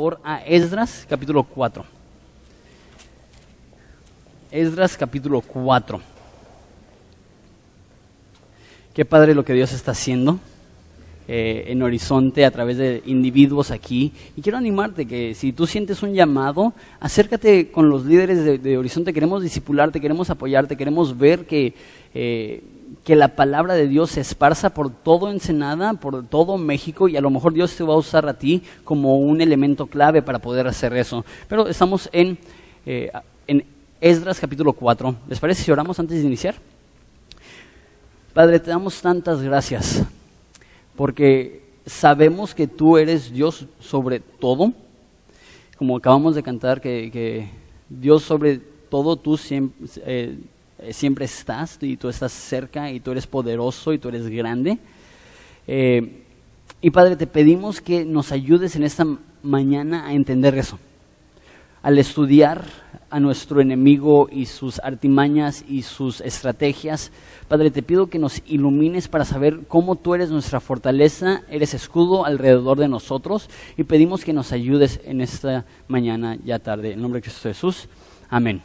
favor a Esdras capítulo 4. Esdras capítulo 4. Qué padre lo que Dios está haciendo eh, en Horizonte a través de individuos aquí. Y quiero animarte que si tú sientes un llamado, acércate con los líderes de, Horizonte. Queremos discipularte, queremos apoyarte, queremos ver que, eh, que la palabra de Dios se esparza por todo Ensenada, por todo México, y a lo mejor Dios te va a usar a ti como un elemento clave para poder hacer eso. Pero estamos en, eh, en Esdras capítulo 4. ¿Les parece si oramos antes de iniciar? Padre, te damos tantas gracias porque sabemos que tú eres Dios sobre todo, como acabamos de cantar, que, Dios sobre todo tú siempre, eh, siempre, estás y tú estás cerca y tú eres poderoso y tú eres grande. Eh, y Padre, te pedimos que nos ayudes en esta mañana a entender eso al estudiar a nuestro enemigo y sus artimañas y sus estrategias. Padre, te pido que nos ilumines para saber cómo tú eres nuestra fortaleza, eres escudo alrededor de nosotros y pedimos que nos ayudes en esta mañana ya tarde. En nombre de Cristo Jesús. Amén.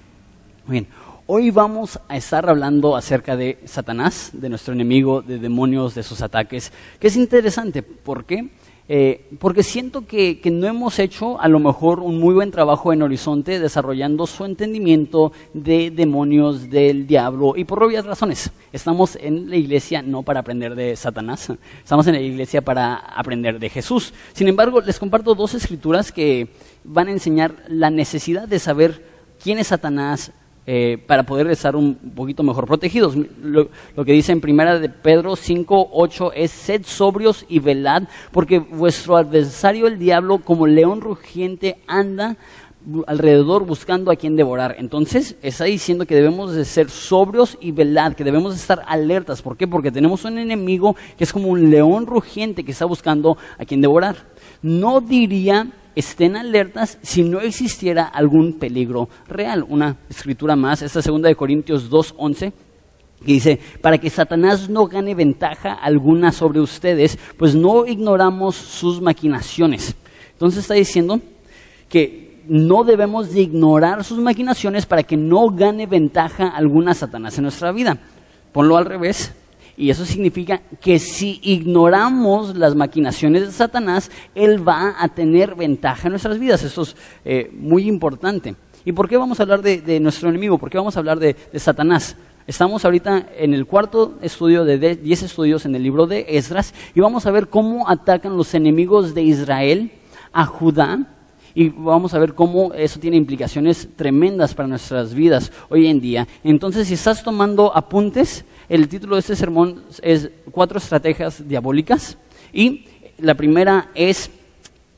Bien. Hoy vamos a estar hablando acerca de Satanás, de nuestro enemigo, de demonios, de sus ataques, que es interesante. ¿Por qué? Eh, porque siento que, que, no hemos hecho a lo mejor un muy buen trabajo en Horizonte desarrollando su entendimiento de demonios, del diablo, y por obvias razones. Estamos en la iglesia no para aprender de Satanás, estamos en la iglesia para aprender de Jesús. Sin embargo, les comparto dos escrituras que van a enseñar la necesidad de saber quién es Satanás, eh, para poder estar un poquito mejor protegidos. Lo, lo, que dice en primera de Pedro 5, 8 es sed sobrios y velad, porque vuestro adversario el diablo como león rugiente anda alrededor buscando a quien devorar. Entonces está diciendo que debemos de ser sobrios y velad, que debemos de estar alertas. ¿Por qué? Porque tenemos un enemigo que es como un león rugiente que está buscando a quien devorar. No diría estén alertas si no existiera algún peligro real. Una escritura más, esta segunda de Corintios 2.11, que dice, para que Satanás no gane ventaja alguna sobre ustedes, pues no ignoramos sus maquinaciones. Entonces está diciendo que no debemos de ignorar sus maquinaciones para que no gane ventaja alguna Satanás en nuestra vida. Ponlo al revés, y eso significa que si ignoramos las maquinaciones de Satanás, Él va a tener ventaja en nuestras vidas. Eso es eh, muy importante. ¿Y por qué vamos a hablar de, de, nuestro enemigo? ¿Por qué vamos a hablar de, de Satanás? Estamos ahorita en el cuarto estudio de 10 estudios en el libro de Esdras y vamos a ver cómo atacan los enemigos de Israel a Judá y vamos a ver cómo eso tiene implicaciones tremendas para nuestras vidas hoy en día. Entonces, si estás tomando apuntes, el título de este sermón es Cuatro estrategias diabólicas y la primera es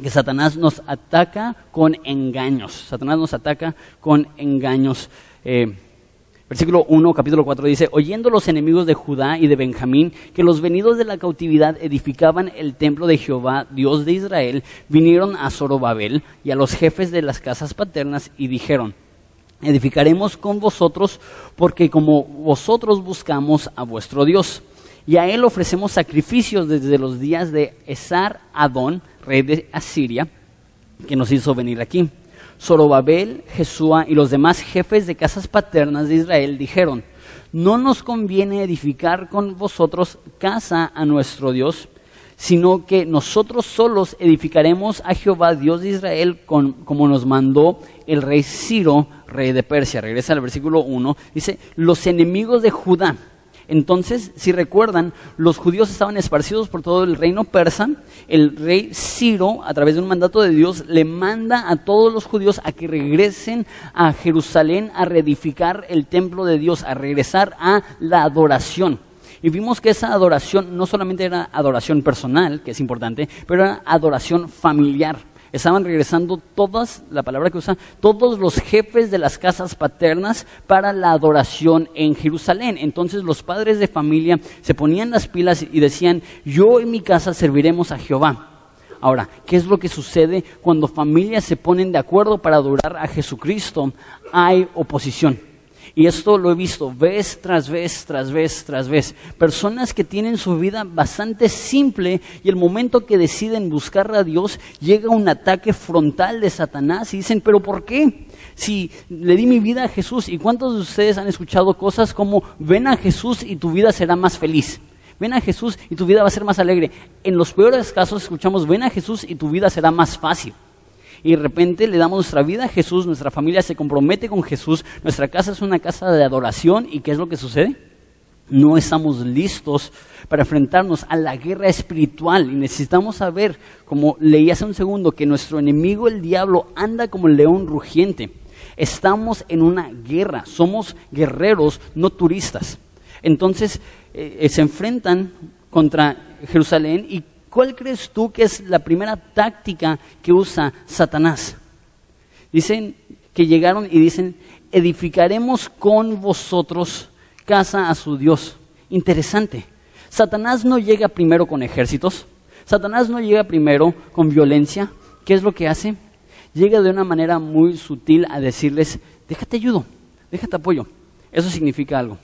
que Satanás nos ataca con engaños. Satanás nos ataca con engaños. Eh, Versículo 1, capítulo 4 dice, oyendo los enemigos de Judá y de Benjamín que los venidos de la cautividad edificaban el templo de Jehová, Dios de Israel, vinieron a Zorobabel y a los jefes de las casas paternas y dijeron, edificaremos con vosotros porque como vosotros buscamos a vuestro Dios. Y a él ofrecemos sacrificios desde los días de Esar Adón, rey de Asiria, que nos hizo venir aquí. Zorobabel, Jesúa y los demás jefes de casas paternas de Israel dijeron, no nos conviene edificar con vosotros casa a nuestro Dios, sino que nosotros solos edificaremos a Jehová, Dios de Israel, con, como nos mandó el rey Ciro, rey de Persia. Regresa al versículo 1, dice, los enemigos de Judá entonces, si recuerdan, los judíos estaban esparcidos por todo el reino persa. El rey Ciro, a través de un mandato de Dios, le manda a todos los judíos a que regresen a Jerusalén a reedificar el templo de Dios, a regresar a la adoración. Y vimos que esa adoración no solamente era adoración personal, que es importante, pero era adoración familiar estaban regresando todas, la palabra que usa, todos los jefes de las casas paternas para la adoración en Jerusalén. Entonces los padres de familia se ponían las pilas y decían, yo en mi casa serviremos a Jehová. Ahora, ¿qué es lo que sucede cuando familias se ponen de acuerdo para adorar a Jesucristo? Hay oposición. Y esto lo he visto vez tras vez, tras vez, tras vez. Personas que tienen su vida bastante simple y el momento que deciden buscar a Dios llega un ataque frontal de Satanás y dicen, pero ¿por qué? Si le di mi vida a Jesús y cuántos de ustedes han escuchado cosas como, ven a Jesús y tu vida será más feliz. Ven a Jesús y tu vida va a ser más alegre. En los peores casos escuchamos, ven a Jesús y tu vida será más fácil y de repente le damos nuestra vida a Jesús, nuestra familia se compromete con Jesús, nuestra casa es una casa de adoración y ¿qué es lo que sucede? No estamos listos para enfrentarnos a la guerra espiritual y necesitamos saber, como leí hace un segundo, que nuestro enemigo el diablo anda como el león rugiente. Estamos en una guerra, somos guerreros, no turistas. Entonces eh, se enfrentan contra Jerusalén y ¿Cuál crees tú que es la primera táctica que usa Satanás? Dicen que llegaron y dicen, edificaremos con vosotros casa a su Dios. Interesante. Satanás no llega primero con ejércitos. Satanás no llega primero con violencia. ¿Qué es lo que hace? Llega de una manera muy sutil a decirles, déjate ayudo, déjate apoyo. Eso significa algo.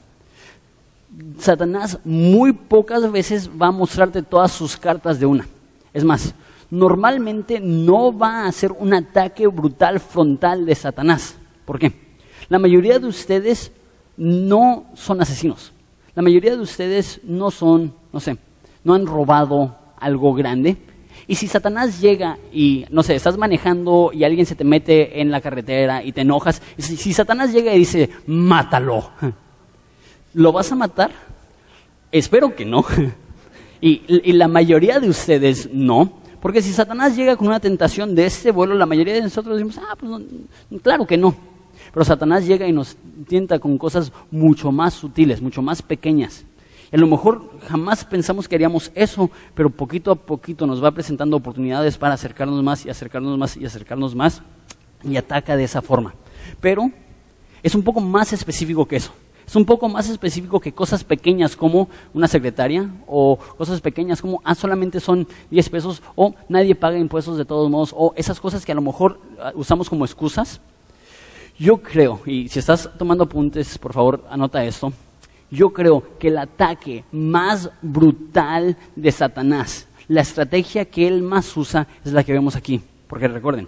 Satanás muy pocas veces va a mostrarte todas sus cartas de una. Es más, normalmente no va a hacer un ataque brutal frontal de Satanás. ¿Por qué? La mayoría de ustedes no son asesinos. La mayoría de ustedes no son, no sé, no han robado algo grande. Y si Satanás llega y, no sé, estás manejando y alguien se te mete en la carretera y te enojas, si, Satanás llega y dice, mátalo, ¿Lo vas a matar? Espero que no. Y, la mayoría de ustedes no. Porque si Satanás llega con una tentación de este vuelo, la mayoría de nosotros decimos, ah, pues claro que no. Pero Satanás llega y nos tienta con cosas mucho más sutiles, mucho más pequeñas. A lo mejor jamás pensamos que haríamos eso, pero poquito a poquito nos va presentando oportunidades para acercarnos más y acercarnos más y acercarnos más y ataca de esa forma. Pero es un poco más específico que eso. Es un poco más específico que cosas pequeñas como una secretaria o cosas pequeñas como, ah, solamente son 10 pesos o nadie paga impuestos de todos modos o esas cosas que a lo mejor ah, usamos como excusas. Yo creo, y si estás tomando apuntes, por favor, anota esto. Yo creo que el ataque más brutal de Satanás, la estrategia que él más usa es la que vemos aquí. Porque recuerden,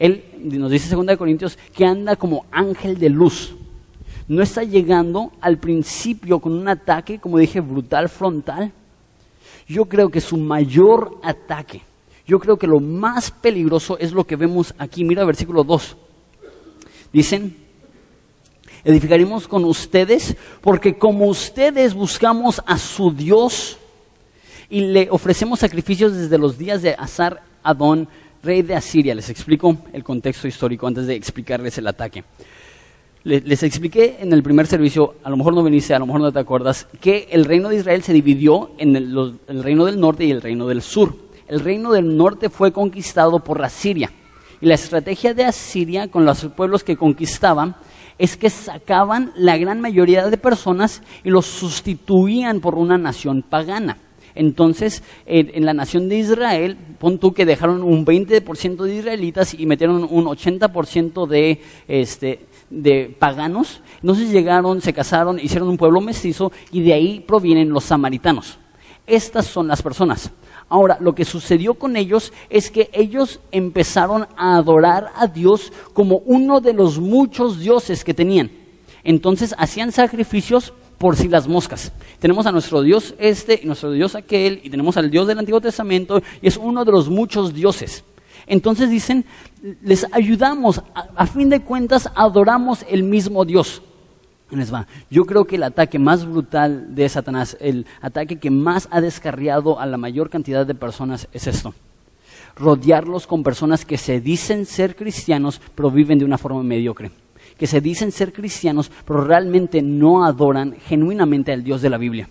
él nos dice 2 Corintios que anda como ángel de luz no está llegando al principio con un ataque, como dije, brutal, frontal. Yo creo que su mayor ataque, yo creo que lo más peligroso es lo que vemos aquí. Mira versículo 2. Dicen, edificaremos con ustedes, porque como ustedes buscamos a su Dios y le ofrecemos sacrificios desde los días de Azar Adón, rey de Asiria. Les explico el contexto histórico antes de explicarles el ataque. Les, expliqué en el primer servicio, a lo mejor no viniste, a lo mejor no te acuerdas, que el reino de Israel se dividió en el, reino del norte y el reino del sur. El reino del norte fue conquistado por la Siria. Y la estrategia de Asiria con los pueblos que conquistaban es que sacaban la gran mayoría de personas y los sustituían por una nación pagana. Entonces, en, la nación de Israel, pon tú que dejaron un 20% de israelitas y metieron un 80% de, este, de paganos. Entonces llegaron, se casaron, hicieron un pueblo mestizo y de ahí provienen los samaritanos. Estas son las personas. Ahora, lo que sucedió con ellos es que ellos empezaron a adorar a Dios como uno de los muchos dioses que tenían. Entonces hacían sacrificios por si las moscas. Tenemos a nuestro Dios este y nuestro Dios aquel y tenemos al Dios del Antiguo Testamento y es uno de los muchos dioses. Entonces dicen, les ayudamos, a, fin de cuentas adoramos el mismo Dios. Yo creo que el ataque más brutal de Satanás, el ataque que más ha descarriado a la mayor cantidad de personas es esto. Rodearlos con personas que se dicen ser cristianos, pero viven de una forma mediocre. Que se dicen ser cristianos, pero realmente no adoran genuinamente al Dios de la Biblia.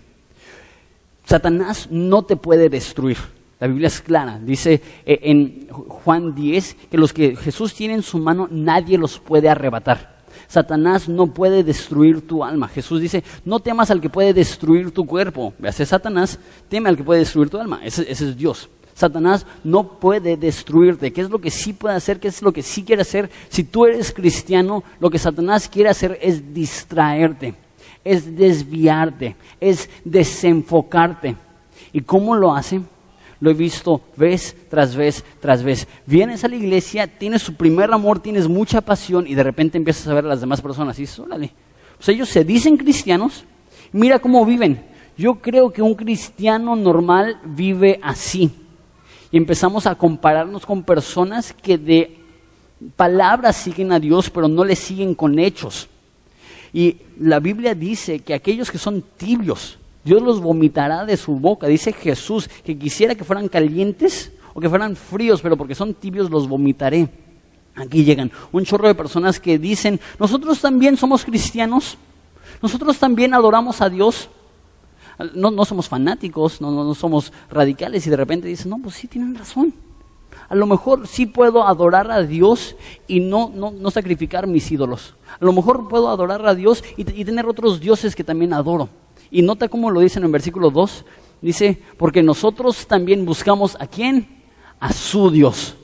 Satanás no te puede destruir. La Biblia es clara. Dice eh, en Juan 10 que los que Jesús tiene en su mano nadie los puede arrebatar. Satanás no puede destruir tu alma. Jesús dice, no temas al que puede destruir tu cuerpo. Veas, Satanás, teme al que puede destruir tu alma. Ese, ese es Dios. Satanás no puede destruirte. ¿Qué es lo que sí puede hacer? ¿Qué es lo que sí quiere hacer? Si tú eres cristiano, lo que Satanás quiere hacer es distraerte, es desviarte, es desenfocarte. ¿Y cómo lo hace? Lo he visto vez tras vez tras vez. Vienes a la iglesia, tienes su primer amor, tienes mucha pasión y de repente empiezas a ver a las demás personas y dices, órale. Sea, ellos se dicen cristianos, mira cómo viven. Yo creo que un cristiano normal vive así. Y empezamos a compararnos con personas que de palabras siguen a Dios, pero no le siguen con hechos. Y la Biblia dice que aquellos que son tibios, Dios los vomitará de su boca. Dice Jesús que quisiera que fueran calientes o que fueran fríos, pero porque son tibios los vomitaré. Aquí llegan un chorro de personas que dicen, nosotros también somos cristianos, nosotros también adoramos a Dios. No, no somos fanáticos, no, no, somos radicales y de repente dicen, no, pues sí, tienen razón. A lo mejor sí puedo adorar a Dios y no, no, no sacrificar mis ídolos. A lo mejor puedo adorar a Dios y, y tener otros dioses que también adoro. Y nota cómo lo dicen en versículo 2. Dice, porque nosotros también buscamos a quién? A su Dios.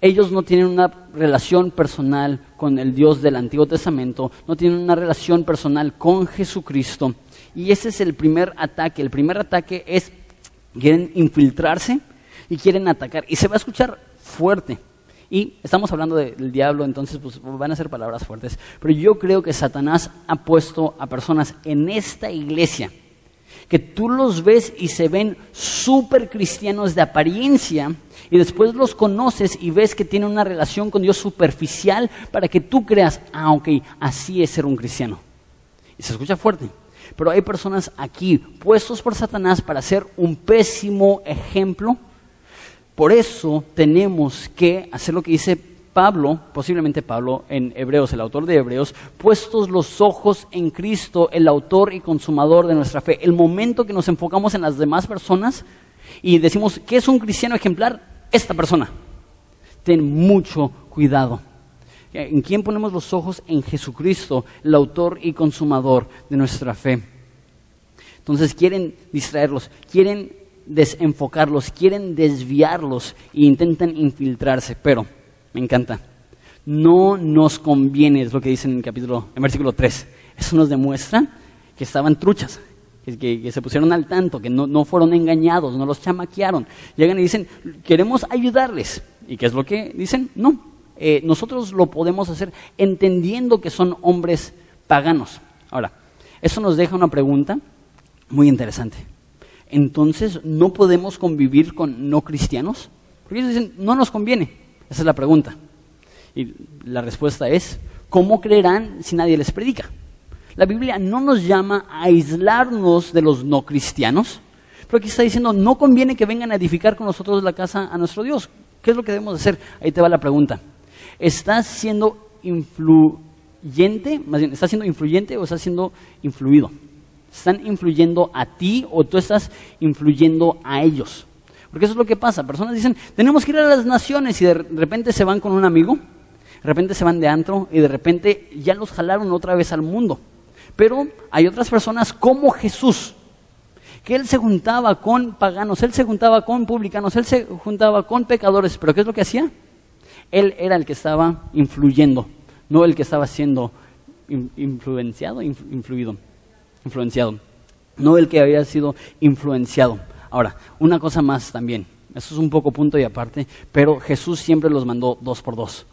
Ellos no tienen una relación personal con el Dios del Antiguo Testamento, no tienen una relación personal con Jesucristo. Y ese es el primer ataque. El primer ataque es, quieren infiltrarse y quieren atacar. Y se va a escuchar fuerte. Y estamos hablando del diablo, entonces pues, van a ser palabras fuertes. Pero yo creo que Satanás ha puesto a personas en esta iglesia que tú los ves y se ven súper cristianos de apariencia y después los conoces y ves que tienen una relación con Dios superficial para que tú creas, ah, ok, así es ser un cristiano. Y se escucha fuerte. Pero hay personas aquí puestos por Satanás para ser un pésimo ejemplo por eso tenemos que hacer lo que dice Pablo, posiblemente Pablo en Hebreos, el autor de Hebreos, puestos los ojos en Cristo, el autor y consumador de nuestra fe. El momento que nos enfocamos en las demás personas y decimos, ¿qué es un cristiano ejemplar? Esta persona. Ten mucho cuidado. ¿En quién ponemos los ojos? En Jesucristo, el autor y consumador de nuestra fe. Entonces quieren distraerlos, quieren desenfocarlos, quieren desviarlos e intentan infiltrarse, pero me encanta. No nos conviene, es lo que dicen en el capítulo, en versículo 3. Eso nos demuestra que estaban truchas, que, se pusieron al tanto, que no, fueron engañados, no los chamaquearon. Llegan y dicen, queremos ayudarles. ¿Y qué es lo que dicen? No, eh, nosotros lo podemos hacer entendiendo que son hombres paganos. Ahora, eso nos deja una pregunta muy interesante entonces no podemos convivir con no cristianos? Porque ellos dicen, no nos conviene. Esa es la pregunta. Y la respuesta es, ¿cómo creerán si nadie les predica? La Biblia no nos llama a aislarnos de los no cristianos, pero aquí está diciendo, no conviene que vengan a edificar con nosotros la casa a nuestro Dios. ¿Qué es lo que debemos hacer? Ahí te va la pregunta. ¿Estás siendo influyente, ¿estás siendo influyente o estás siendo influido? Están influyendo a ti o tú estás influyendo a ellos. Porque eso es lo que pasa. Personas dicen, tenemos que ir a las naciones y de repente se van con un amigo, de repente se van de antro y de repente ya los jalaron otra vez al mundo. Pero hay otras personas como Jesús, que él se juntaba con paganos, él se juntaba con publicanos, él se juntaba con pecadores, pero ¿qué es lo que hacía? Él era el que estaba influyendo, no el que estaba siendo influenciado, influido influenciado, no el que había sido influenciado. Ahora, una cosa más también, eso es un poco punto y aparte, pero Jesús siempre los mandó dos por dos.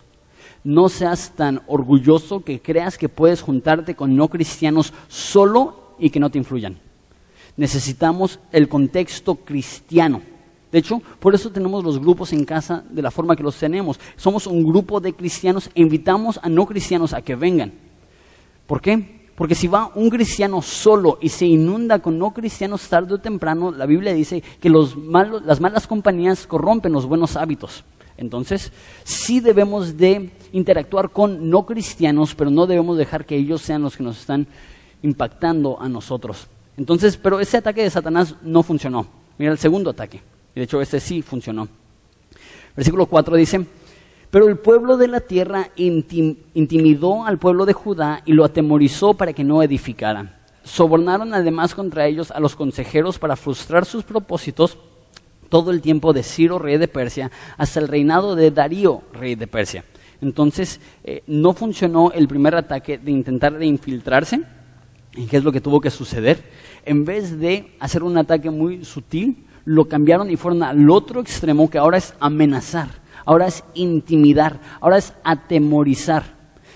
No seas tan orgulloso que creas que puedes juntarte con no cristianos solo y que no te influyan. Necesitamos el contexto cristiano. De hecho, por eso tenemos los grupos en casa de la forma que los tenemos. Somos un grupo de cristianos e invitamos a no cristianos a que vengan. ¿Por qué? Porque si va un cristiano solo y se inunda con no cristianos tarde o temprano, la Biblia dice que las malas compañías corrompen los buenos hábitos. Entonces, sí debemos de interactuar con no cristianos, pero no debemos dejar que ellos sean los que nos están impactando a nosotros. Entonces, pero ese ataque de Satanás no funcionó. Mira el segundo ataque. De hecho, este sí funcionó. Versículo 4 dice, pero el pueblo de la tierra intimidó al pueblo de Judá y lo atemorizó para que no edificara. Sobornaron además contra ellos a los consejeros para frustrar sus propósitos, todo el tiempo de Ciro, rey de Persia, hasta el reinado de Darío, rey de Persia. Entonces, eh, no funcionó el primer ataque de intentar de infiltrarse, ¿y qué es lo que tuvo que suceder? En vez de hacer un ataque muy sutil, lo cambiaron y fueron al otro extremo que ahora es amenazar, ahora es intimidar, ahora es atemorizar.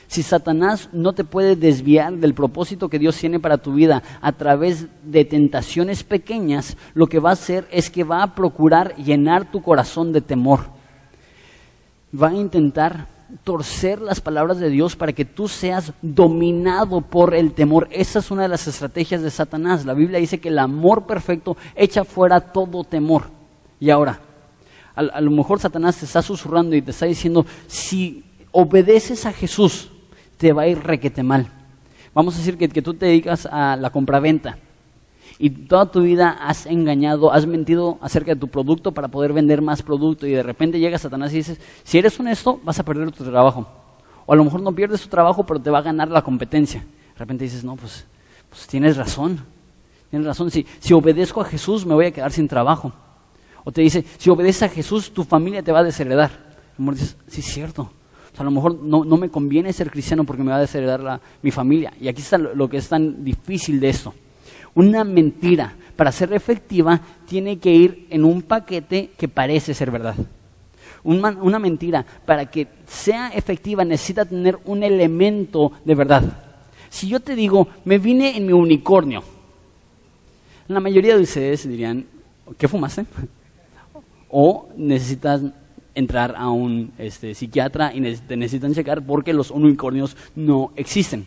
Si Satanás no te puede desviar del propósito que Dios tiene para tu vida a través de tentaciones pequeñas, lo que va a hacer es que va a procurar llenar tu corazón de temor. Va a intentar torcer las palabras de Dios para que tú seas dominado por el temor. Esa es una de las estrategias de Satanás. La Biblia dice que el amor perfecto echa fuera todo temor. Y ahora, a, lo mejor Satanás te está susurrando y te está diciendo, si obedeces a Jesús, te va a ir requete mal. Vamos a decir que, que tú te dedicas a la compraventa y toda tu vida has engañado, has mentido acerca de tu producto para poder vender más producto y de repente llega Satanás y dices, si eres honesto vas a perder tu trabajo. O a lo mejor no pierdes tu trabajo, pero te va a ganar la competencia. De repente dices, no, pues, pues tienes razón. Tienes razón, si, si obedezco a Jesús me voy a quedar sin trabajo. O te dice, si obedeces a Jesús tu familia te va a desheredar. Y dices, sí es cierto a lo mejor no, me conviene ser cristiano porque me va a desheredar mi familia. Y aquí está lo, que es tan difícil de esto. Una mentira, para ser efectiva, tiene que ir en un paquete que parece ser verdad. una mentira, para que sea efectiva, necesita tener un elemento de verdad. Si yo te digo, me vine en mi unicornio, la mayoría de ustedes dirían, ¿qué fumaste? O necesitas entrar a un este, psiquiatra y te necesitan checar porque los unicornios no existen.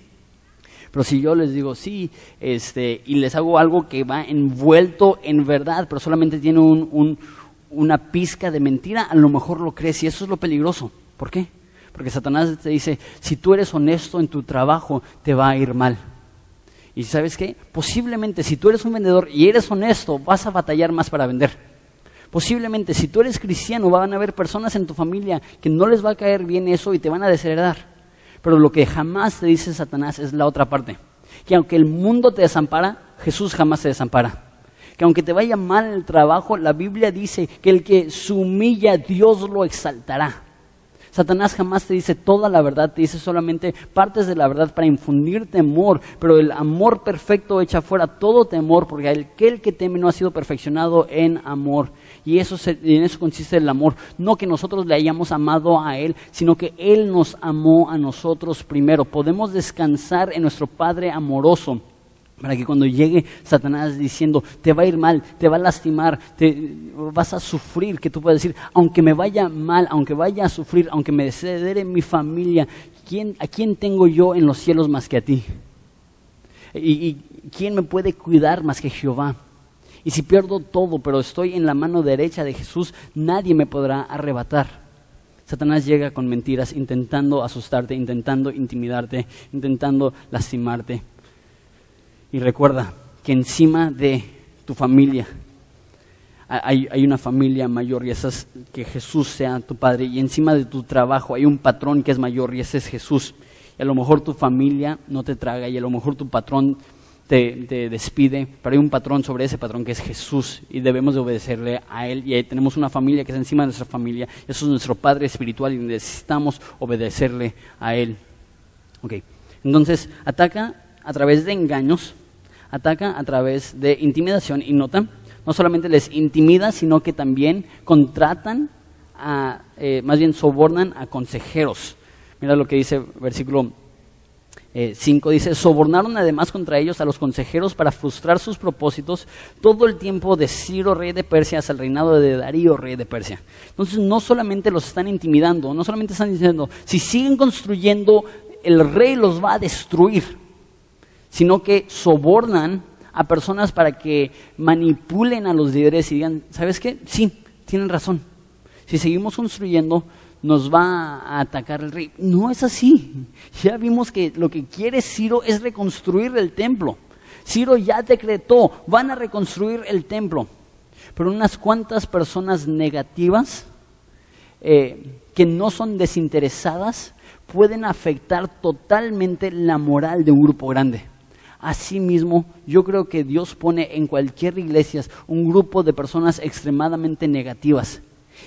Pero si yo les digo sí, este, y les hago algo que va envuelto en verdad, pero solamente tiene un, una pizca de mentira, a lo mejor lo crees y eso es lo peligroso. ¿Por qué? Porque Satanás te dice, si tú eres honesto en tu trabajo, te va a ir mal. Y sabes qué? Posiblemente si tú eres un vendedor y eres honesto, vas a batallar más para vender. Posiblemente si tú eres cristiano van a haber personas en tu familia que no les va a caer bien eso y te van a desheredar. Pero lo que jamás te dice Satanás es la otra parte. Que aunque el mundo te desampara, Jesús jamás te desampara. Que aunque te vaya mal el trabajo, la Biblia dice que el que se humilla, Dios lo exaltará. Satanás jamás te dice toda la verdad, te dice solamente partes de la verdad para infundir temor, pero el amor perfecto echa fuera todo temor, porque aquel que teme no ha sido perfeccionado en amor. Y eso en eso consiste el amor. No que nosotros le hayamos amado a Él, sino que Él nos amó a nosotros primero. Podemos descansar en nuestro Padre amoroso. Para que cuando llegue Satanás diciendo, te va a ir mal, te va a lastimar, te, vas a sufrir, que tú puedas decir, aunque me vaya mal, aunque vaya a sufrir, aunque me descedere mi familia, ¿quién, ¿a quién tengo yo en los cielos más que a ti? ¿Y, ¿Y quién me puede cuidar más que Jehová? Y si pierdo todo, pero estoy en la mano derecha de Jesús, nadie me podrá arrebatar. Satanás llega con mentiras, intentando asustarte, intentando intimidarte, intentando lastimarte. Y recuerda que encima de tu familia hay, una familia mayor y esa es que Jesús sea tu padre. Y encima de tu trabajo hay un patrón que es mayor y ese es Jesús. Y a lo mejor tu familia no te traga y a lo mejor tu patrón te, despide, pero hay un patrón sobre ese patrón que es Jesús y debemos de obedecerle a Él. Y ahí tenemos una familia que es encima de nuestra familia, eso es nuestro Padre espiritual y necesitamos obedecerle a Él. Okay. Entonces, ataca a través de engaños, ataca a través de intimidación y nota, no solamente les intimida, sino que también contratan, a, eh, más bien sobornan a consejeros. Mira lo que dice versículo 5 eh, dice, sobornaron además contra ellos a los consejeros para frustrar sus propósitos todo el tiempo de Ciro, rey de Persia, hasta el reinado de Darío, rey de Persia. Entonces no solamente los están intimidando, no solamente están diciendo, si siguen construyendo, el rey los va a destruir, sino que sobornan a personas para que manipulen a los líderes y digan, ¿sabes qué? Sí, tienen razón. Si seguimos construyendo, nos va a atacar el rey. No es así. Ya vimos que lo que quiere Ciro es reconstruir el templo. Ciro ya decretó, van a reconstruir el templo. Pero unas cuantas personas negativas eh, que no son desinteresadas pueden afectar totalmente la moral de un grupo grande. Asimismo, yo creo que Dios pone en cualquier iglesia un grupo de personas extremadamente negativas.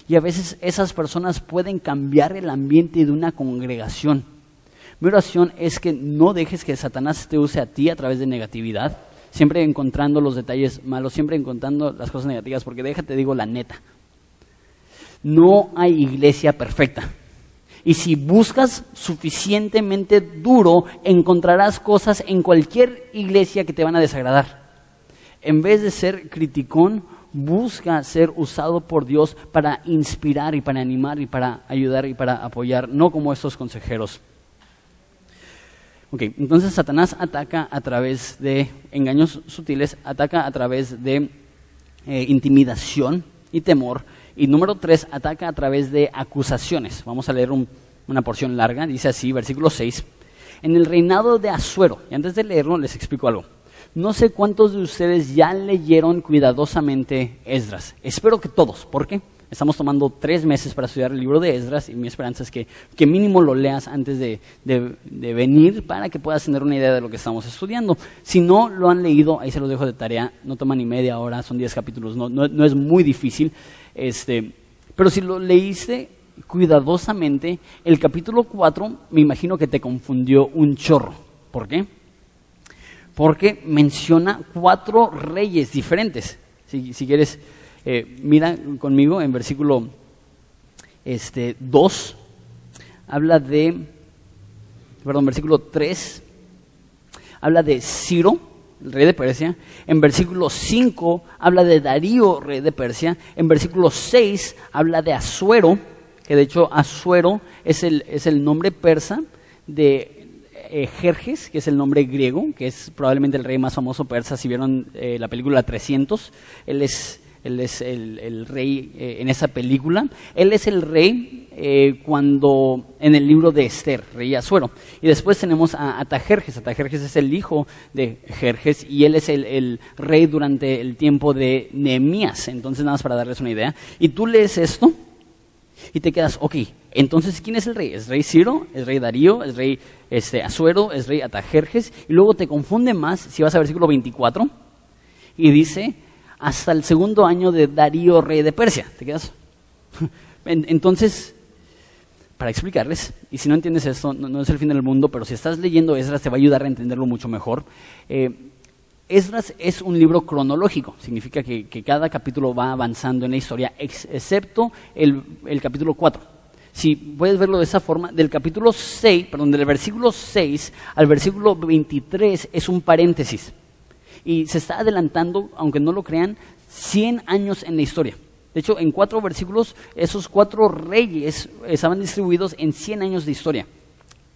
Y a veces esas personas pueden cambiar el ambiente de una congregación. Mi oración es que no dejes que Satanás te use a ti a través de negatividad, siempre encontrando los detalles malos, siempre encontrando las cosas negativas, porque déjate digo la neta. No hay iglesia perfecta. Y si buscas suficientemente duro, encontrarás cosas en cualquier iglesia que te van a desagradar. En vez de ser criticón, busca ser usado por Dios para inspirar y para animar y para ayudar y para apoyar, no como estos consejeros. Ok, entonces Satanás ataca a través de engaños sutiles, ataca a través de eh, intimidación y temor, y número tres, ataca a través de acusaciones. Vamos a leer una porción larga, dice así, versículo 6. En el reinado de Asuero, y antes de leerlo les explico algo. No sé cuántos de ustedes ya leyeron cuidadosamente Esdras. Espero que todos. ¿Por qué? Estamos tomando tres meses para estudiar el libro de Esdras y mi esperanza es que, que mínimo lo leas antes de, venir para que puedas tener una idea de lo que estamos estudiando. Si no lo han leído, ahí se los dejo de tarea, no toma ni media hora, son diez capítulos, no, no es muy difícil. Este, pero si lo leíste cuidadosamente, el capítulo 4 me imagino que te confundió un chorro. ¿Por qué? Porque menciona cuatro reyes diferentes. Si, quieres, eh, mira conmigo en versículo este, 2, habla de, perdón, versículo 3, habla de Ciro, el rey de Persia. En versículo 5 habla de Darío, rey de Persia. En versículo 6 habla de Asuero, que de hecho Asuero es el, es el nombre persa de eh, Jerjes, que es el nombre griego, que es probablemente el rey más famoso persa. Si vieron eh, la película 300, él es él es el, rey eh, en esa película. Él es el rey eh, cuando en el libro de Esther, rey Azuero. Y después tenemos a Atajerjes. Atajerjes es el hijo de Jerjes y él es el, rey durante el tiempo de Nehemías. Entonces, nada más para darles una idea. Y tú lees esto y te quedas, ok, entonces, ¿quién es el rey? ¿Es rey Ciro? ¿Es rey Darío? ¿Es rey este, Azuero? ¿Es rey Atajerjes? Y luego te confunde más si vas al versículo 24 y dice hasta el segundo año de Darío, rey de Persia. ¿Te quedas? Entonces, para explicarles, y si no entiendes esto, no, es el fin del mundo, pero si estás leyendo Esdras te va a ayudar a entenderlo mucho mejor. Eh, Esdras es un libro cronológico, significa que, cada capítulo va avanzando en la historia, excepto el, capítulo 4. Si puedes verlo de esa forma, del capítulo 6, perdón, del versículo 6 al versículo 23 es un paréntesis y se está adelantando, aunque no lo crean, 100 años en la historia. De hecho, en cuatro versículos, esos cuatro reyes estaban distribuidos en 100 años de historia.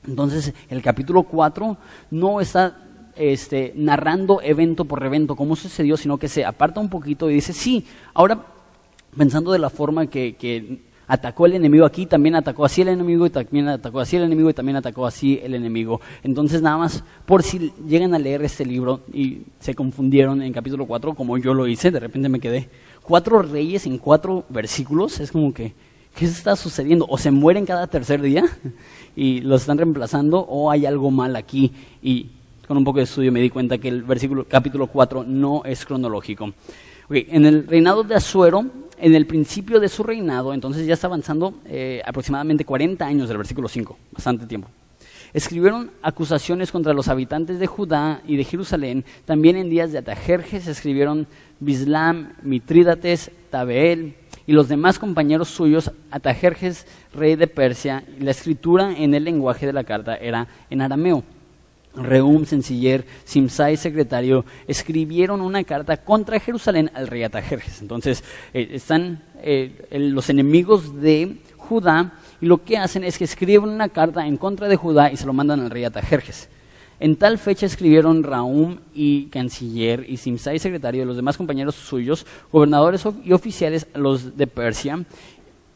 Entonces, el capítulo 4 no está este, narrando evento por evento cómo sucedió, sino que se aparta un poquito y dice, sí, ahora pensando de la forma que, que atacó el enemigo aquí, también atacó así el enemigo y también atacó así el enemigo y también atacó así el enemigo. Entonces nada más, por si llegan a leer este libro y se confundieron en capítulo 4, como yo lo hice, de repente me quedé, cuatro reyes en cuatro versículos, es como que, ¿qué está sucediendo? O se mueren cada tercer día y los están reemplazando o hay algo mal aquí y con un poco de estudio me di cuenta que el versículo capítulo 4 no es cronológico. en el reinado de Azuero en el principio de su reinado, entonces ya está avanzando eh, aproximadamente 40 años del versículo 5, bastante tiempo. Escribieron acusaciones contra los habitantes de Judá y de Jerusalén. También en días de Atajerjes escribieron Bislam, Mitrídates, Tabeel y los demás compañeros suyos, Atajerjes, rey de Persia. La escritura en el lenguaje de la carta era en arameo. Reum, Senciller, Simsai, secretario, escribieron una carta contra Jerusalén al rey Atajerjes. Entonces, eh, están eh, los enemigos de Judá y lo que hacen es que escriben una carta en contra de Judá y se lo mandan al rey Atajerjes. En tal fecha escribieron Raum y canciller y Simsai, secretario, y los demás compañeros suyos, gobernadores y oficiales, los de Persia,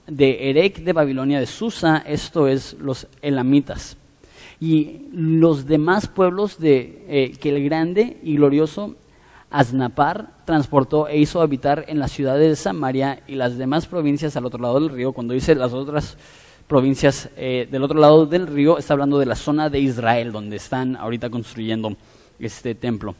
de Erech de Babilonia, de Susa, esto es los elamitas y los demás pueblos de, eh, que el grande y glorioso Aznapar transportó e hizo habitar en las ciudades de Samaria y las demás provincias al otro lado del río. Cuando dice las otras provincias eh, del otro lado del río, está hablando de la zona de Israel, donde están ahorita construyendo este templo.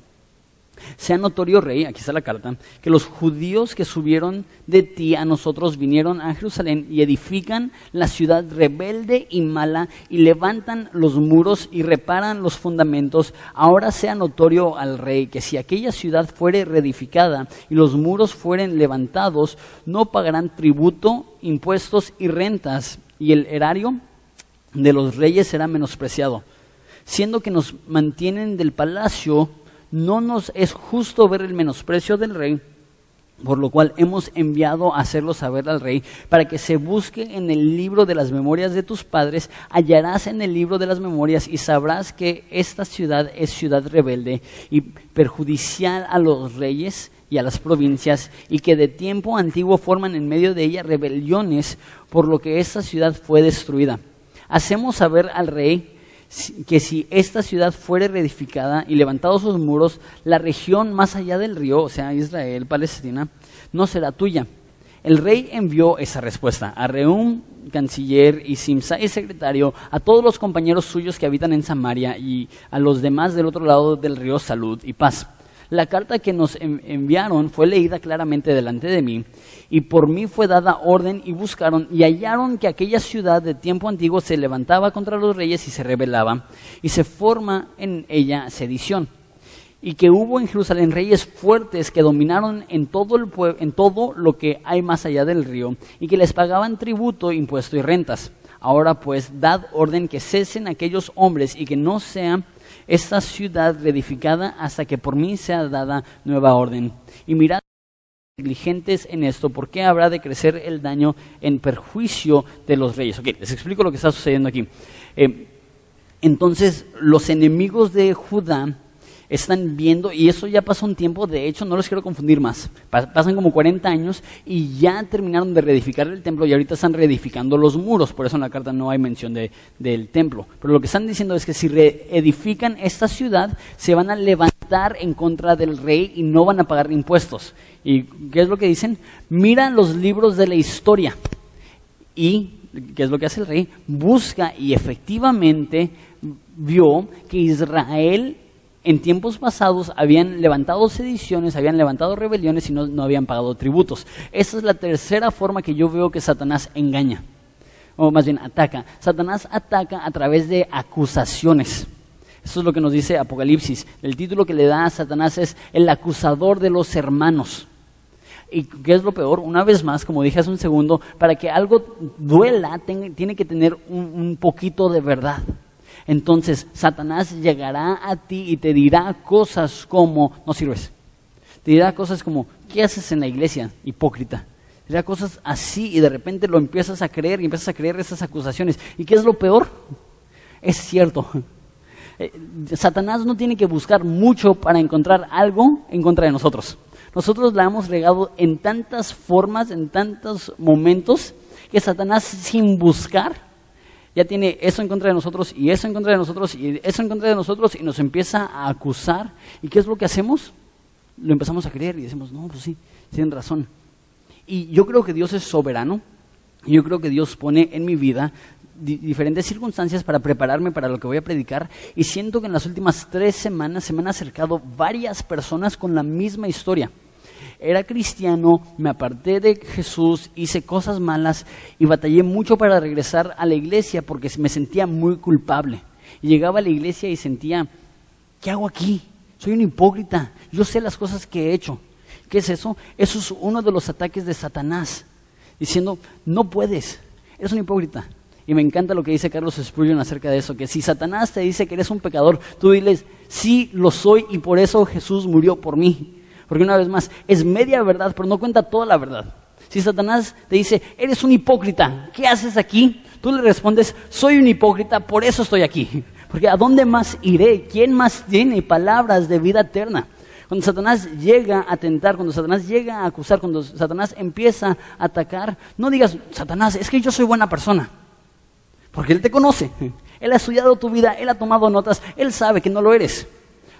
Sea notorio, rey, aquí está la carta, que los judíos que subieron de ti a nosotros vinieron a Jerusalén y edifican la ciudad rebelde y mala y levantan los muros y reparan los fundamentos. Ahora sea notorio al rey que si aquella ciudad fuere reedificada y los muros fueren levantados, no pagarán tributo, impuestos y rentas, y el erario de los reyes será menospreciado, siendo que nos mantienen del palacio no nos es justo ver el menosprecio del rey, por lo cual hemos enviado a hacerlo saber al rey, para que se busque en el libro de las memorias de tus padres, hallarás en el libro de las memorias y sabrás que esta ciudad es ciudad rebelde y perjudicial a los reyes y a las provincias, y que de tiempo antiguo forman en medio de ella rebeliones, por lo que esta ciudad fue destruida. Hacemos saber al rey que si esta ciudad fuere reedificada y levantados sus muros, la región más allá del río, o sea, Israel, Palestina, no será tuya. El rey envió esa respuesta a Reum, canciller, y Simsai, secretario, a todos los compañeros suyos que habitan en Samaria y a los demás del otro lado del río Salud y Paz. La carta que nos enviaron fue leída claramente delante de mí, y por mí fue dada orden y buscaron y hallaron que aquella ciudad de tiempo antiguo se levantaba contra los reyes y se rebelaba, y se forma en ella sedición. Y que hubo en Jerusalén reyes fuertes que dominaron en todo, el en todo lo que hay más allá del río, y que les pagaban tributo, impuesto y rentas. Ahora pues, dad orden que cesen aquellos hombres y que no sean esta ciudad reedificada hasta que por mí sea dada nueva orden. Y mirad negligentes en esto, ¿por qué habrá de crecer el daño en perjuicio de los reyes? Ok, les explico lo que está sucediendo aquí. Eh, entonces, los enemigos de Judá están viendo, y eso ya pasó un tiempo, de hecho no los quiero confundir más, pasan como 40 años y ya terminaron de reedificar el templo y ahorita están reedificando los muros, por eso en la carta no hay mención de, del templo. Pero lo que están diciendo es que si reedifican esta ciudad, se van a levantar en contra del rey y no van a pagar impuestos. ¿Y qué es lo que dicen? Mira los libros de la historia y, ¿qué es lo que hace el rey? Busca y efectivamente vio que Israel en tiempos pasados habían levantado sediciones, habían levantado rebeliones y no, habían pagado tributos. Esa es la tercera forma que yo veo que Satanás engaña, o más bien ataca. Satanás ataca a través de acusaciones. Eso es lo que nos dice Apocalipsis. El título que le da a Satanás es el acusador de los hermanos. ¿Y qué es lo peor? Una vez más, como dije hace un segundo, para que algo duela, tiene que tener un poquito de verdad entonces Satanás llegará a ti y te dirá cosas como, no sirves. Te dirá cosas como, ¿qué haces en la iglesia? Hipócrita. Te dirá cosas así y de repente lo empiezas a creer y empiezas a creer esas acusaciones. ¿Y qué es lo peor? Es cierto. Eh, Satanás no tiene que buscar mucho para encontrar algo en contra de nosotros. Nosotros la hemos regado en tantas formas, en tantos momentos, que Satanás sin buscar ya tiene eso en contra de nosotros y eso en contra de nosotros y eso en contra de nosotros y nos empieza a acusar. ¿Y qué es lo que hacemos? Lo empezamos a creer y decimos, no, pues sí, tienen razón. Y yo creo que Dios es soberano. Y yo creo que Dios pone en mi vida diferentes circunstancias para prepararme para lo que voy a predicar y siento que en las últimas tres semanas se me han acercado varias personas con la misma historia era cristiano, me aparté de Jesús, hice cosas malas y batallé mucho para regresar a la iglesia porque me sentía muy culpable. Llegaba a la iglesia y sentía, ¿qué hago aquí? Soy un hipócrita, yo sé las cosas que he hecho. ¿Qué es eso? Eso es uno de los ataques de Satanás, diciendo, no puedes, eres un hipócrita. Y me encanta lo que dice Carlos Spurgeon acerca de eso, que si Satanás te dice que eres un pecador, tú diles, sí, lo soy y por eso Jesús murió por mí. Porque una vez más, es media verdad, pero no cuenta toda la verdad. Si Satanás te dice, eres un hipócrita, ¿qué haces aquí? Tú le respondes, soy un hipócrita, por eso estoy aquí. Porque ¿a dónde más iré? ¿Quién más tiene palabras de vida eterna? Cuando Satanás llega a tentar, cuando Satanás llega a acusar, cuando Satanás empieza a atacar, no digas, Satanás, es que yo soy buena persona. Porque Él te conoce. Él ha estudiado tu vida, Él ha tomado notas, Él sabe que no lo eres.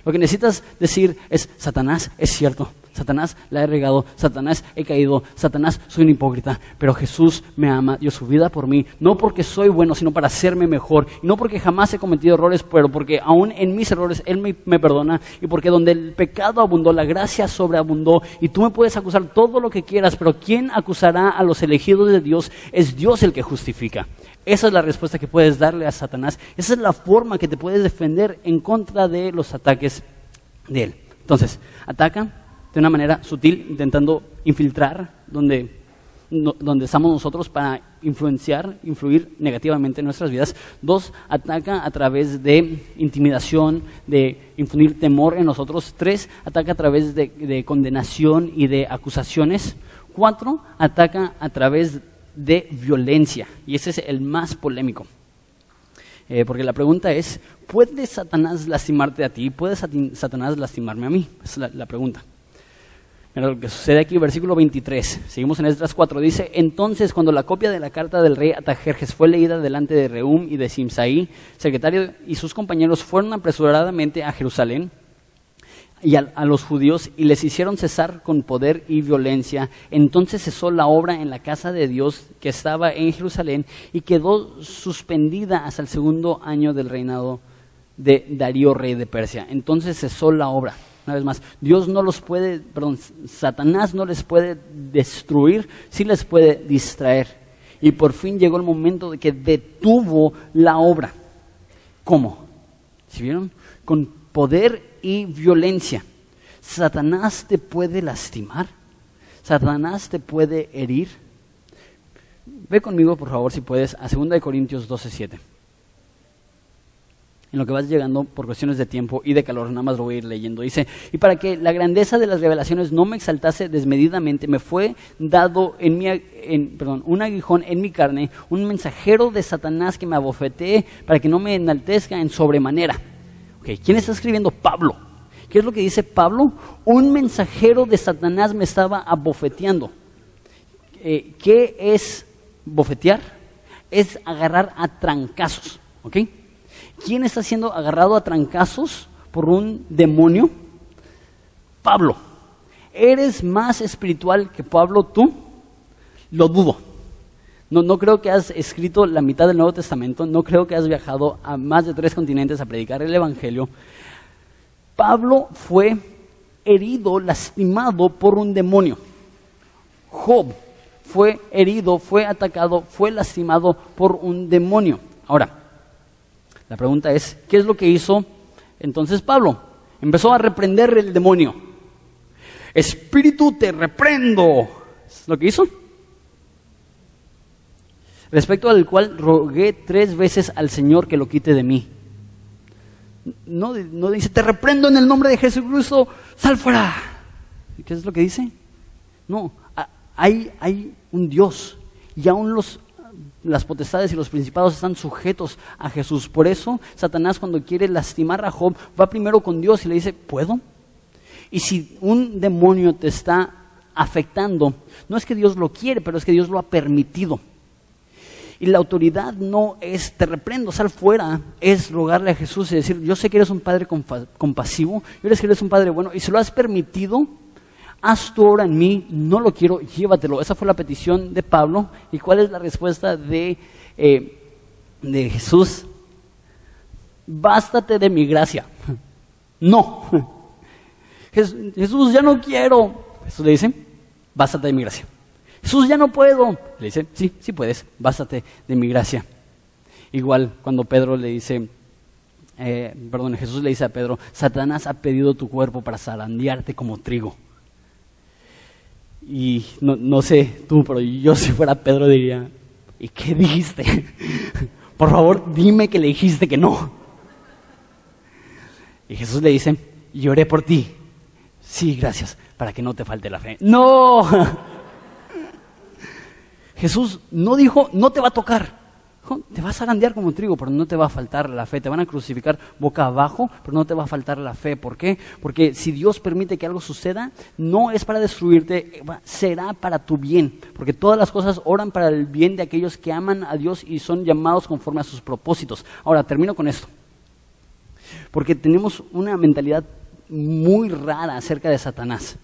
Lo que necesitas decir es, Satanás, es cierto, Satanás la he regado, Satanás he caído, Satanás soy un hipócrita, pero Jesús me ama, dio su vida por mí, no porque soy bueno, sino para hacerme mejor, no porque jamás he cometido errores, pero porque aún en mis errores Él me, me perdona y porque donde el pecado abundó, la gracia sobreabundó y tú me puedes acusar todo lo que quieras, pero ¿quién acusará a los elegidos de Dios? Es Dios el que justifica. Esa es la respuesta que puedes darle a Satanás. Esa es la forma que te puedes defender en contra de los ataques de él. Entonces, ataca de una manera sutil, intentando infiltrar donde, donde estamos nosotros para influenciar, influir negativamente en nuestras vidas. Dos, ataca a través de intimidación, de infundir temor en nosotros. Tres, ataca a través de, de condenación y de acusaciones. Cuatro, ataca a través de violencia. Y ese es el más polémico. Eh, porque la pregunta es, ¿puede Satanás lastimarte a ti? ¿Puede Satanás lastimarme a mí? Esa es la, pregunta. Lo que sucede aquí, versículo 23. Seguimos en Esdras 4. Dice, entonces cuando la copia de la carta del rey Atajerjes fue leída delante de Reum y de Simsaí, secretario y sus compañeros fueron apresuradamente a Jerusalén y a, los judíos y les hicieron cesar con poder y violencia. Entonces cesó la obra en la casa de Dios que estaba en Jerusalén y quedó suspendida hasta el segundo año del reinado de Darío, rey de Persia. Entonces cesó la obra. Una vez más, Dios no los puede, perdón, Satanás no les puede destruir, sí les puede distraer. Y por fin llegó el momento de que detuvo la obra. ¿Cómo? ¿Sí vieron? Con poder y violencia. Satanás te puede lastimar. Satanás te puede herir. Ve conmigo, por favor, si puedes, a 2 Corintios 12:7. En lo que vas llegando por cuestiones de tiempo y de calor, nada más lo voy a ir leyendo. Dice, y para que la grandeza de las revelaciones no me exaltase desmedidamente, me fue dado en mi, perdón, un aguijón en mi carne, un mensajero de Satanás que me abofetee para que no me enaltezca en sobremanera. ¿Quién está escribiendo? Pablo. ¿Qué es lo que dice Pablo? Un mensajero de Satanás me estaba abofeteando. Eh, ¿Qué es bofetear? Es agarrar a trancazos. ¿Ok? ¿Quién está siendo agarrado a trancazos por un demonio? Pablo. ¿Eres más espiritual que Pablo tú? Lo dudo. No, no creo que has escrito la mitad del Nuevo Testamento, no creo que has viajado a más de tres continentes a predicar el Evangelio. Pablo fue herido, lastimado por un demonio. Job fue herido, fue atacado, fue lastimado por un demonio. Ahora, la pregunta es, ¿qué es lo que hizo entonces Pablo? Empezó a reprender el demonio. Espíritu, te reprendo. ¿Es lo que hizo? respecto al cual rogué tres veces al Señor que lo quite de mí. No, no dice, te reprendo en el nombre de Jesucristo, sal fuera. ¿Qué es lo que dice? No, hay, hay un Dios y aún los, las potestades y los principados están sujetos a Jesús. Por eso Satanás cuando quiere lastimar a Job va primero con Dios y le dice, ¿puedo? Y si un demonio te está afectando, no es que Dios lo quiere, pero es que Dios lo ha permitido. Y la autoridad no es te reprendo, sal fuera, es rogarle a Jesús y decir, yo sé que eres un padre compasivo, yo sé que eres un padre bueno, y si lo has permitido, haz tu obra en mí, no lo quiero, llévatelo. Esa fue la petición de Pablo. ¿Y cuál es la respuesta de, eh, de Jesús? Bástate de mi gracia. No. Jesús, ya no quiero. Jesús le dice, bástate de mi gracia. Jesús, ya no puedo. Le dice, sí, sí puedes, bástate de mi gracia. Igual cuando Pedro le dice, eh, perdón, Jesús le dice a Pedro, Satanás ha pedido tu cuerpo para zarandearte como trigo. Y no, no sé tú, pero yo si fuera Pedro diría, ¿y qué dijiste? Por favor, dime que le dijiste que no. Y Jesús le dice, lloré por ti. Sí, gracias, para que no te falte la fe. No. Jesús no dijo, no te va a tocar. Te vas a arandear como trigo, pero no te va a faltar la fe. Te van a crucificar boca abajo, pero no te va a faltar la fe. ¿Por qué? Porque si Dios permite que algo suceda, no es para destruirte, será para tu bien. Porque todas las cosas oran para el bien de aquellos que aman a Dios y son llamados conforme a sus propósitos. Ahora, termino con esto. Porque tenemos una mentalidad muy rara acerca de Satanás.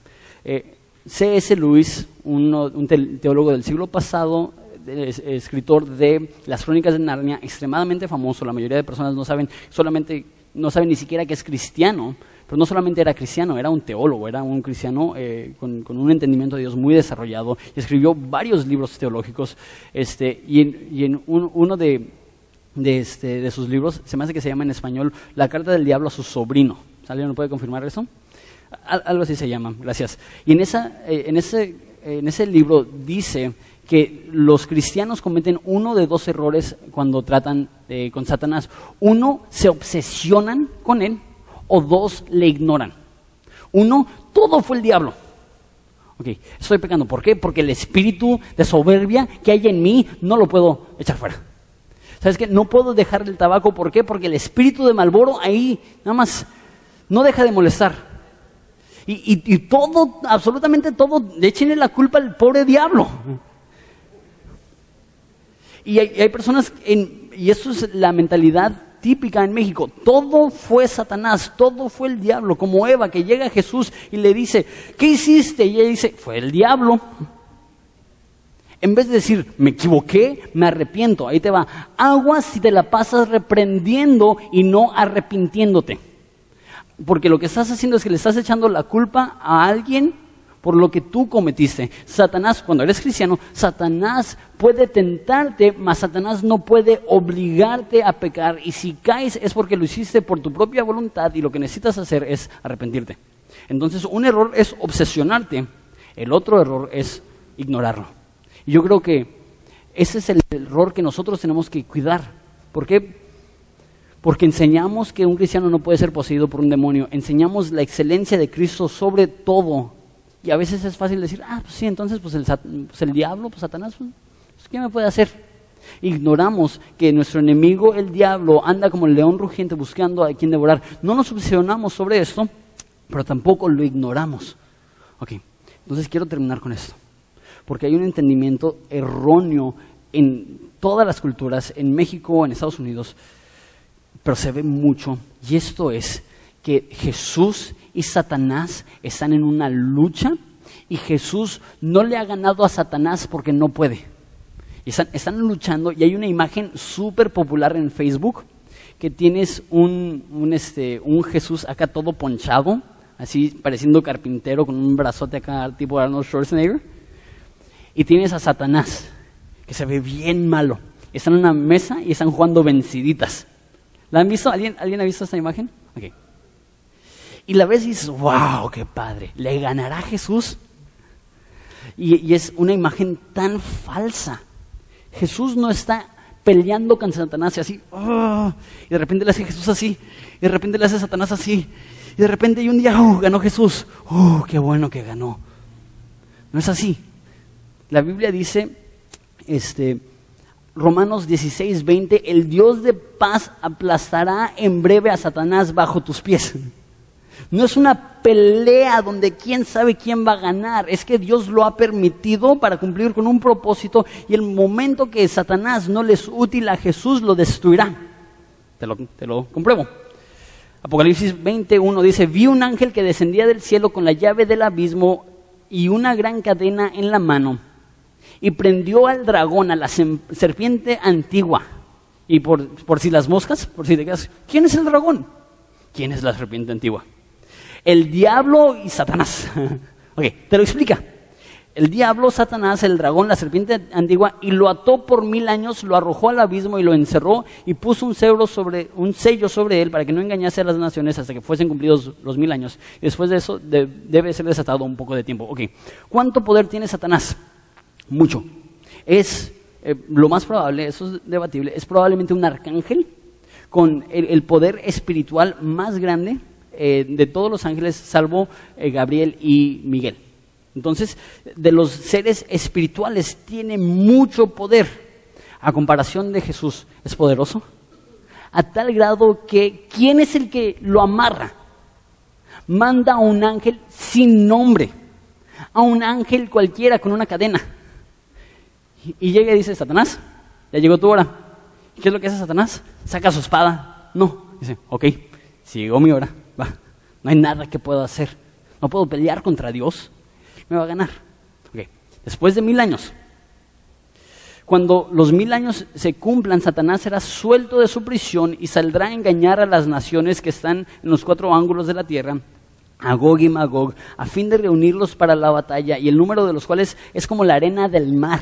Eh, C.S. Lewis, un teólogo del siglo pasado, escritor de las Crónicas de Narnia, extremadamente famoso, la mayoría de personas no saben, solamente, no saben ni siquiera que es cristiano, pero no solamente era cristiano, era un teólogo, era un cristiano eh, con, un entendimiento de Dios muy desarrollado, y escribió varios libros teológicos, este, y en, uno de, este, de, sus libros, se me hace que se llama en español La carta del diablo a su sobrino. ¿Alguien no puede confirmar eso? algo así se llama, gracias. Y en, eh, ese libro dice que los cristianos cometen uno de dos errores cuando tratan eh, con Satanás. Uno, se obsesionan con él o dos le ignoran. Uno, todo fue el diablo. Ok, estoy pecando. ¿Por qué? Porque el espíritu de soberbia que hay en mí no lo puedo echar fuera. ¿Sabes qué? No puedo dejar el tabaco. ¿Por qué? Porque el espíritu de Malboro ahí nada más no deja de molestar. Y, todo, absolutamente todo, le echen la culpa al pobre diablo. Y hay, personas, en, y eso es la mentalidad típica en México. Todo fue Satanás, todo fue el diablo, como Eva que llega a Jesús y le dice, ¿qué hiciste? Y ella dice, fue el diablo. En vez de decir, me equivoqué, me arrepiento, ahí te va. Aguas si te la pasas reprendiendo y no arrepintiéndote. Porque lo que estás haciendo es que le estás echando la culpa a alguien por lo que tú cometiste. Satanás, cuando eres cristiano, Satanás puede tentarte, mas Satanás no puede obligarte a pecar. Y si caes es porque lo hiciste por tu propia voluntad y lo que necesitas hacer es arrepentirte. Entonces, un error es obsesionarte, el otro error es ignorarlo. Y yo creo que ese es el error que nosotros tenemos que cuidar. ¿Por qué? Porque enseñamos que un cristiano no puede ser poseído por un demonio. Enseñamos la excelencia de Cristo sobre todo y a veces es fácil decir, ah, pues sí, entonces pues el, pues diablo, pues Satanás, pues, ¿qué me puede hacer? Ignoramos que nuestro enemigo, el diablo, anda como el león rugiente buscando a quien devorar. No nos obsesionamos sobre esto, pero tampoco lo ignoramos. Ok, entonces quiero terminar con esto. Porque hay un entendimiento erróneo en todas las culturas, en México, en Estados Unidos, pero se ve mucho. Y esto es que Jesús y Satanás están en una lucha y Jesús no le ha ganado a Satanás porque no puede. Están, luchando y hay una imagen súper popular en Facebook que tienes un, un, este, un Jesús acá todo ponchado, así pareciendo carpintero con un brazote acá tipo Arnold Schwarzenegger. Y tienes a Satanás, que se ve bien malo. Están en una mesa y están jugando venciditas. ¿La han visto? ¿Alguien, ¿alguien ha visto esta imagen? Y la ves y dices, wow, qué padre, ¿le ganará Jesús? Y, es una imagen tan falsa. Jesús no está peleando con Satanás así, oh", y de repente le hace Jesús así, y de repente le hace Satanás así, y de repente y un día, oh, ganó Jesús, oh, qué bueno que ganó. No es así. La Biblia dice, este, Romanos 16, 20, el Dios de paz aplastará en breve a Satanás bajo tus pies. No es una pelea donde quién sabe quién va a ganar. Es que Dios lo ha permitido para cumplir con un propósito y el momento que Satanás no le es útil a Jesús lo destruirá. Te lo, te lo compruebo. Apocalipsis 21 dice, vi un ángel que descendía del cielo con la llave del abismo y una gran cadena en la mano y prendió al dragón, a la serpiente antigua. Y por, por si las moscas, por si te quedas, ¿quién es el dragón? ¿Quién es la serpiente antigua? El diablo y Satanás. ok, te lo explica. El diablo, Satanás, el dragón, la serpiente antigua, y lo ató por mil años, lo arrojó al abismo y lo encerró y puso un, sobre, un sello sobre él para que no engañase a las naciones hasta que fuesen cumplidos los mil años. Después de eso debe ser desatado un poco de tiempo. Ok, ¿cuánto poder tiene Satanás? Mucho. Es eh, lo más probable, eso es debatible, es probablemente un arcángel con el poder espiritual más grande eh, de todos los ángeles, salvo eh, Gabriel y Miguel. Entonces, de los seres espirituales tiene mucho poder. A comparación de Jesús, ¿es poderoso? A tal grado que, ¿quién es el que lo amarra? Manda a un ángel sin nombre, a un ángel cualquiera con una cadena. Y, llega y dice, Satanás, ya llegó tu hora. ¿Qué es lo que hace Satanás? Saca su espada. No, dice, ok, si llegó mi hora, no hay nada que pueda hacer. No puedo pelear contra Dios. me va a ganar. Después de mil años, cuando los mil años se cumplan, Satanás será suelto de su prisión y saldrá a engañar a las naciones que están en los cuatro ángulos de la tierra, a Gog y Magog, a fin de reunirlos para la batalla, y el número de los cuales es como la arena del mar.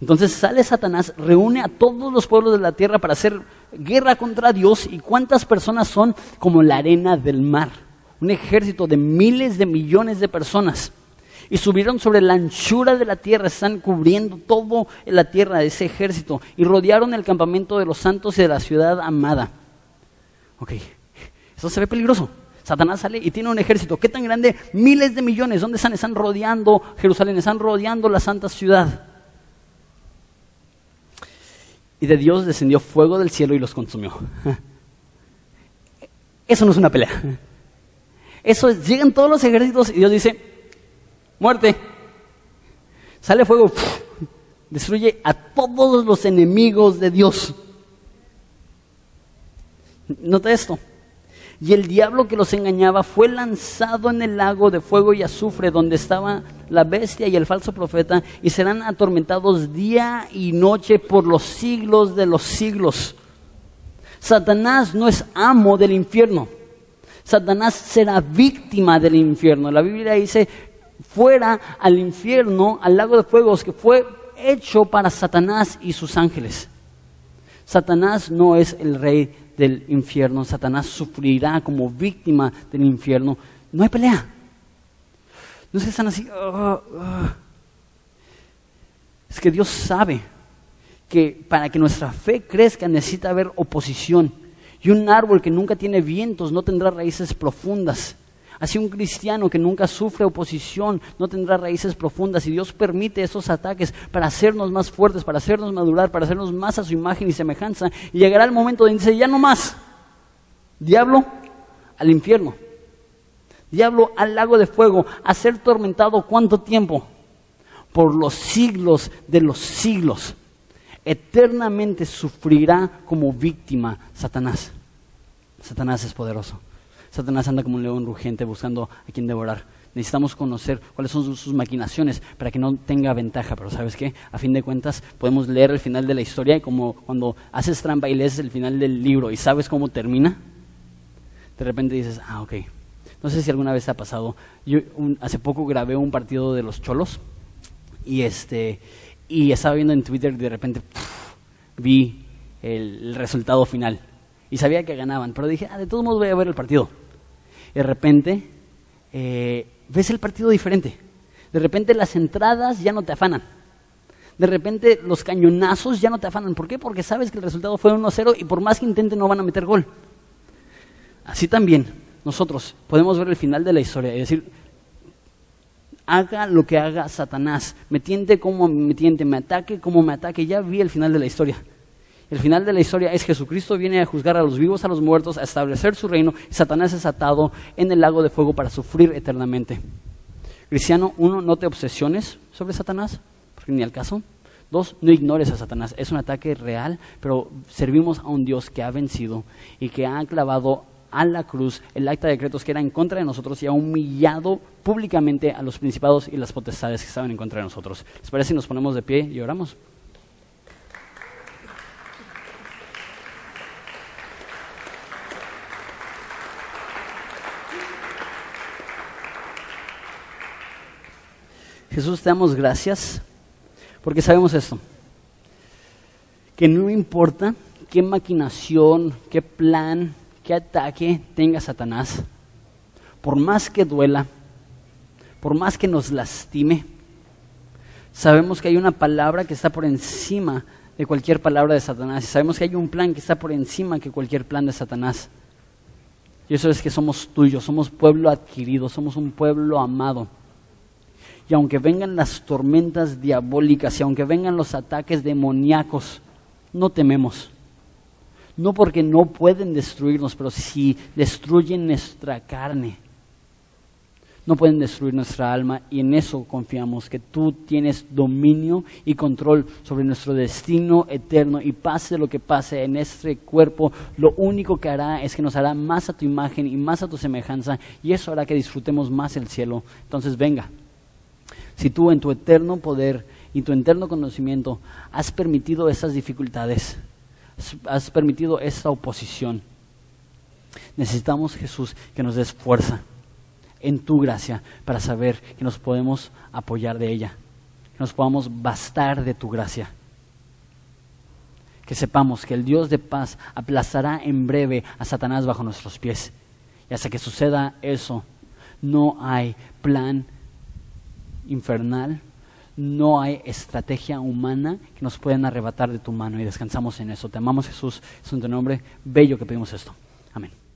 Entonces sale Satanás, reúne a todos los pueblos de la tierra para hacer guerra contra Dios. ¿Y cuántas personas son como la arena del mar? Un ejército de miles de millones de personas. Y subieron sobre la anchura de la tierra, están cubriendo toda la tierra de ese ejército. Y rodearon el campamento de los santos y de la ciudad amada. Ok, eso se ve peligroso. Satanás sale y tiene un ejército. ¿Qué tan grande? Miles de millones. ¿Dónde están? Están rodeando Jerusalén, están rodeando la santa ciudad. Y de Dios descendió fuego del cielo y los consumió. Eso no es una pelea. Eso es, llegan todos los ejércitos y Dios dice, muerte. Sale fuego, destruye a todos los enemigos de Dios. Nota esto. Y el diablo que los engañaba fue lanzado en el lago de fuego y azufre donde estaba la bestia y el falso profeta y serán atormentados día y noche por los siglos de los siglos. Satanás no es amo del infierno. Satanás será víctima del infierno. La Biblia dice, fuera al infierno, al lago de fuegos, que fue hecho para Satanás y sus ángeles. Satanás no es el rey del infierno. Satanás sufrirá como víctima del infierno. No hay pelea. No se están así. Ah, ah. Es que Dios sabe que para que nuestra fe crezca necesita haber oposición. Y un árbol que nunca tiene vientos no tendrá raíces profundas. Así un cristiano que nunca sufre oposición no tendrá raíces profundas y Dios permite esos ataques para hacernos más fuertes, para hacernos madurar, para hacernos más a su imagen y semejanza. Y llegará el momento donde dice, ya no más, diablo al infierno, diablo al lago de fuego, a ser tormentado cuánto tiempo? Por los siglos de los siglos. Eternamente sufrirá como víctima Satanás. Satanás es poderoso. Satanás anda como un león rugiente buscando a quien devorar. Necesitamos conocer cuáles son sus, maquinaciones para que no tenga ventaja. Pero ¿sabes qué? A fin de cuentas, podemos leer el final de la historia y como cuando haces trampa y lees el final del libro y sabes cómo termina, de repente dices, ah, ok. No sé si alguna vez te ha pasado. Yo hace poco grabé un partido de los cholos y, este, y estaba viendo en Twitter y de repente vi el resultado final y sabía que ganaban, pero dije, ah, de todos modos voy a ver el partido. De repente eh, ves el partido diferente. De repente las entradas ya no te afanan. De repente los cañonazos ya no te afanan. ¿Por qué? Porque sabes que el resultado fue 1-0 y por más que intenten no van a meter gol. Así también nosotros podemos ver el final de la historia y decir, haga lo que haga Satanás, me tiente como me tiente, me ataque como me ataque, ya vi el final de la historia. El final de la historia es Jesucristo viene a juzgar a los vivos, a los muertos, a establecer su reino y Satanás es atado en el lago de fuego para sufrir eternamente. Cristiano, uno, no te obsesiones sobre Satanás, porque ni al caso. Dos, no ignores a Satanás. Es un ataque real, pero servimos a un Dios que ha vencido y que ha clavado a la cruz el acta de decretos que era en contra de nosotros y ha humillado públicamente a los principados y las potestades que estaban en contra de nosotros. ¿Les parece si nos ponemos de pie y oramos? Jesús, te damos gracias porque sabemos esto, que no importa qué maquinación, qué plan, qué ataque tenga Satanás, por más que duela, por más que nos lastime, sabemos que hay una palabra que está por encima de cualquier palabra de Satanás. Sabemos que hay un plan que está por encima que cualquier plan de Satanás. Y eso es que somos tuyos, somos pueblo adquirido, somos un pueblo amado. Y aunque vengan las tormentas diabólicas y aunque vengan los ataques demoníacos, no tememos. No porque no pueden destruirnos, pero si destruyen nuestra carne, no pueden destruir nuestra alma y en eso confiamos, que tú tienes dominio y control sobre nuestro destino eterno y pase lo que pase en este cuerpo, lo único que hará es que nos hará más a tu imagen y más a tu semejanza y eso hará que disfrutemos más el cielo. Entonces venga, Si tú en tu eterno poder y tu eterno conocimiento has permitido esas dificultades, has permitido esa oposición, necesitamos Jesús que nos des fuerza en tu gracia para saber que nos podemos apoyar de ella, que nos podamos bastar de tu gracia. Que sepamos que el Dios de paz aplastará en breve a Satanás bajo nuestros pies. Y hasta que suceda eso, no hay plan infernal, no hay estrategia humana que nos puedan arrebatar de tu mano y descansamos en eso. Te amamos Jesús, es un tu nombre bello que pedimos esto. Amén.